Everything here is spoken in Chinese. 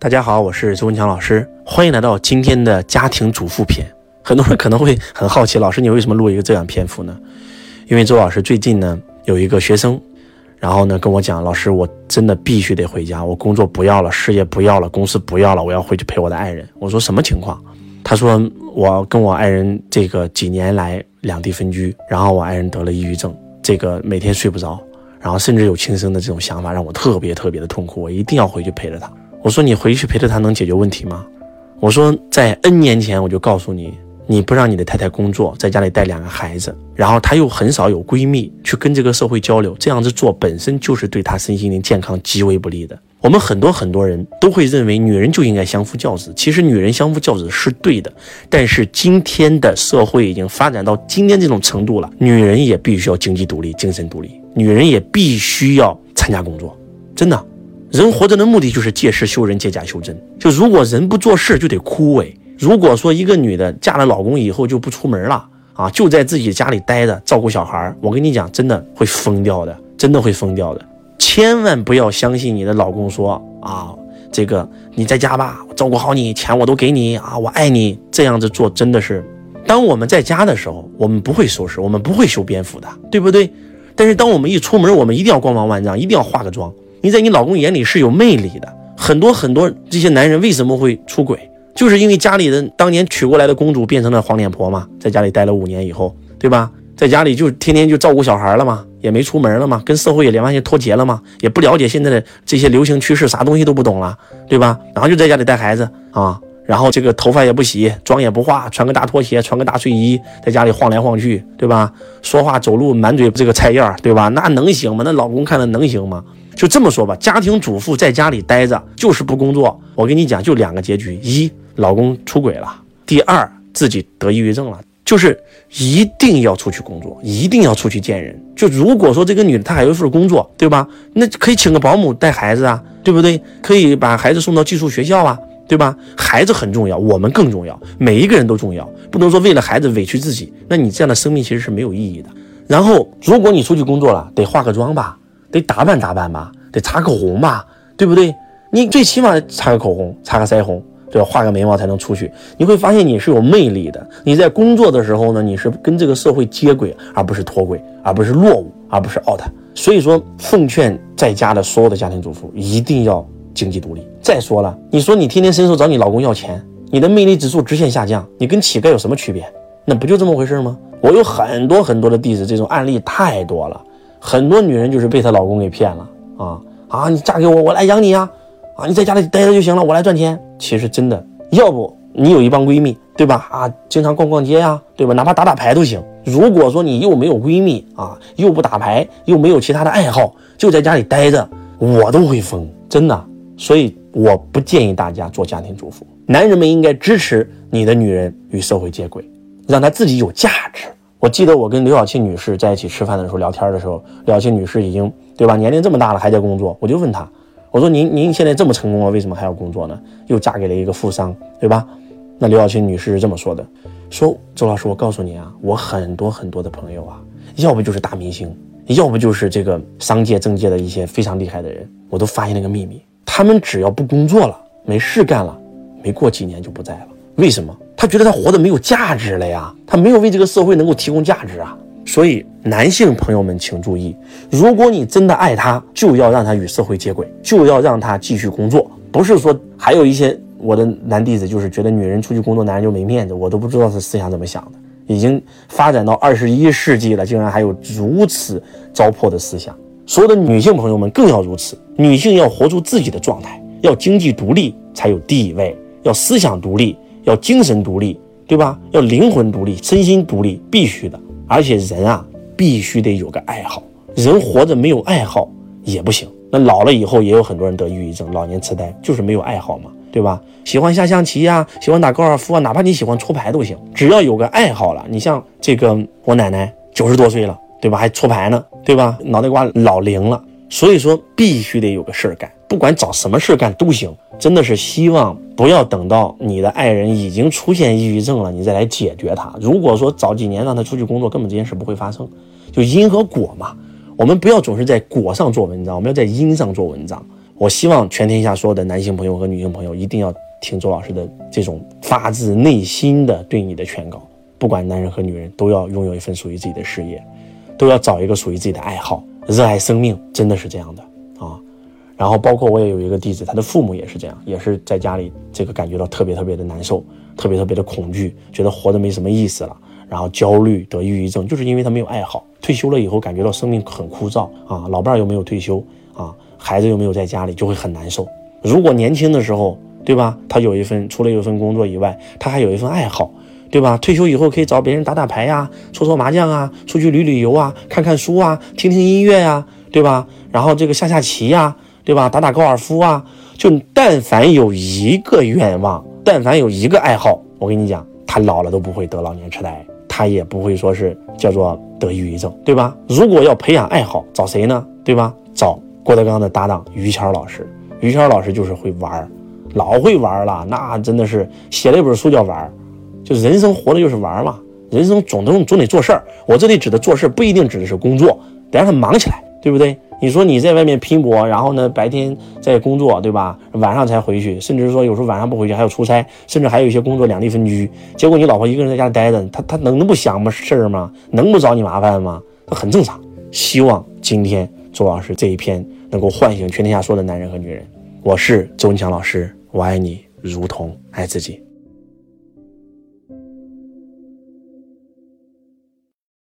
大家好，我是周文强老师，欢迎来到今天的家庭主妇篇。很多人可能会很好奇，老师你为什么录一个这样篇幅呢？因为周老师最近呢有一个学生，然后呢跟我讲，老师我真的必须得回家，我工作不要了，事业不要了，公司不要了，我要回去陪我的爱人。我说什么情况？他说我跟我爱人这个几年来两地分居，然后我爱人得了抑郁症，这个每天睡不着，然后甚至有轻生的这种想法，让我特别特别的痛苦，我一定要回去陪着他。我说你回去陪着他能解决问题吗？我说在 N 年前我就告诉你，你不让你的太太工作，在家里带两个孩子，然后她又很少有闺蜜去跟这个社会交流，这样子做本身就是对她身心灵健康极为不利的。我们很多很多人都会认为女人就应该相夫教子，其实女人相夫教子是对的，但是今天的社会已经发展到今天这种程度了，女人也必须要经济独立、精神独立，女人也必须要参加工作，真的。人活着的目的就是借势修人，借假修真。就如果人不做事，就得枯萎。如果说一个女的嫁了老公以后就不出门了啊，就在自己家里待着照顾小孩我跟你讲，真的会疯掉的，真的会疯掉的。千万不要相信你的老公说啊，这个你在家吧，我照顾好你，钱我都给你啊，我爱你。这样子做真的是，当我们在家的时候，我们不会收拾，我们不会修边幅的，对不对？但是当我们一出门，我们一定要光芒万丈，一定要化个妆。你在你老公眼里是有魅力的，很多很多这些男人为什么会出轨，就是因为家里人当年娶过来的公主变成了黄脸婆嘛，在家里待了五年以后，对吧？在家里就天天就照顾小孩了嘛，也没出门了嘛，跟社会也连完全脱节了嘛，也不了解现在的这些流行趋势，啥东西都不懂了，对吧？然后就在家里带孩子啊，然后这个头发也不洗，妆也不化，穿个大拖鞋，穿个大睡衣，在家里晃来晃去，对吧？说话走路满嘴这个菜叶，对吧？那能行吗？那老公看了能行吗？就这么说吧，家庭主妇在家里待着就是不工作。我跟你讲，就两个结局：一，老公出轨了；第二，自己得抑郁症了。就是一定要出去工作，一定要出去见人。就如果说这个女的她还有一份工作，对吧？那可以请个保姆带孩子啊，对不对？可以把孩子送到寄宿学校啊，对吧？孩子很重要，我们更重要，每一个人都重要，不能说为了孩子委屈自己。那你这样的生命其实是没有意义的。然后，如果你出去工作了，得化个妆吧。得打扮打扮吧，得擦口红吧，对不对？你最起码擦个口红，擦个腮红，对吧？画个眉毛才能出去。你会发现你是有魅力的。你在工作的时候呢，你是跟这个社会接轨，而不是脱轨，而不是落伍，而不是 out。所以说，奉劝在家的所有的家庭主妇一定要经济独立。再说了，你说你天天伸手找你老公要钱，你的魅力指数直线下降，你跟乞丐有什么区别？那不就这么回事吗？我有很多很多的弟子，这种案例太多了。很多女人就是被她老公给骗了啊啊！你嫁给我，我来养你呀！啊，你在家里待着就行了，我来赚钱。其实真的，要不你有一帮闺蜜，对吧？啊，经常逛逛街呀，对吧？哪怕打打牌都行。如果说你又没有闺蜜啊，又不打牌，又没有其他的爱好，就在家里待着，我都会疯，真的。所以我不建议大家做家庭主妇。男人们应该支持你的女人与社会接轨，让她自己有价值。我记得我跟刘晓庆女士在一起吃饭的时候聊天的时候，刘晓庆女士已经对吧，年龄这么大了还在工作，我就问她，我说您您现在这么成功了，为什么还要工作呢？又嫁给了一个富商，对吧？那刘晓庆女士是这么说的，说周老师，我告诉你啊，我很多很多的朋友啊，要不就是大明星，要不就是这个商界政界的一些非常厉害的人，我都发现了个秘密，他们只要不工作了，没事干了，没过几年就不在了，为什么？他觉得他活得没有价值了呀，他没有为这个社会能够提供价值啊。所以，男性朋友们请注意，如果你真的爱他，就要让他与社会接轨，就要让他继续工作。不是说还有一些我的男弟子就是觉得女人出去工作，男人就没面子，我都不知道是思想怎么想的。已经发展到二十一世纪了，竟然还有如此糟粕的思想。所有的女性朋友们更要如此，女性要活出自己的状态，要经济独立才有地位，要思想独立。要精神独立，对吧？要灵魂独立，身心独立，必须的。而且人啊，必须得有个爱好。人活着没有爱好也不行。那老了以后也有很多人得抑郁症、老年痴呆，就是没有爱好嘛，对吧？喜欢下象棋呀，喜欢打高尔夫啊，哪怕你喜欢搓牌都行，只要有个爱好了。你像这个我奶奶九十多岁了，对吧？还搓牌呢，对吧？脑袋瓜老灵了。所以说，必须得有个事儿干，不管找什么事儿干都行。真的是希望不要等到你的爱人已经出现抑郁症了，你再来解决他。如果说早几年让他出去工作，根本这件事不会发生。就因和果嘛，我们不要总是在果上做文章，我们要在因上做文章。我希望全天下所有的男性朋友和女性朋友一定要听周老师的这种发自内心的对你的劝告。不管男人和女人，都要拥有一份属于自己的事业，都要找一个属于自己的爱好，热爱生命，真的是这样的啊。然后包括我也有一个弟子，他的父母也是这样，也是在家里这个感觉到特别特别的难受，特别特别的恐惧，觉得活得没什么意思了，然后焦虑得抑郁症，就是因为他没有爱好。退休了以后，感觉到生命很枯燥啊，老伴儿又没有退休啊，孩子又没有在家里，就会很难受。如果年轻的时候，对吧？他有一份除了有一份工作以外，他还有一份爱好。对吧？退休以后可以找别人打打牌呀，搓搓麻将啊，出去旅旅游啊，看看书啊，听听音乐呀，对吧？然后这个下下棋呀，对吧？打打高尔夫啊，就但凡有一个愿望，但凡有一个爱好，我跟你讲，他老了都不会得老年痴呆，他也不会说是叫做得抑郁症，对吧？如果要培养爱好，找谁呢？对吧？找郭德纲的搭档于谦老师，于谦老师就是会玩儿老会玩儿了，那真的是写了一本书叫玩就是人生活的就是玩嘛，人生总都总得做事儿。我这里指的做事不一定指的是工作，得让他忙起来，对不对？你说你在外面拼搏，然后呢白天在工作，对吧？晚上才回去，甚至说有时候晚上不回去还要出差，甚至还有一些工作两地分居。结果你老婆一个人在家待着，她她能不想么事儿吗？能不找你麻烦吗？那很正常。希望今天周老师这一篇能够唤醒全天下所有的男人和女人。我是周文强老师，我爱你如同爱自己。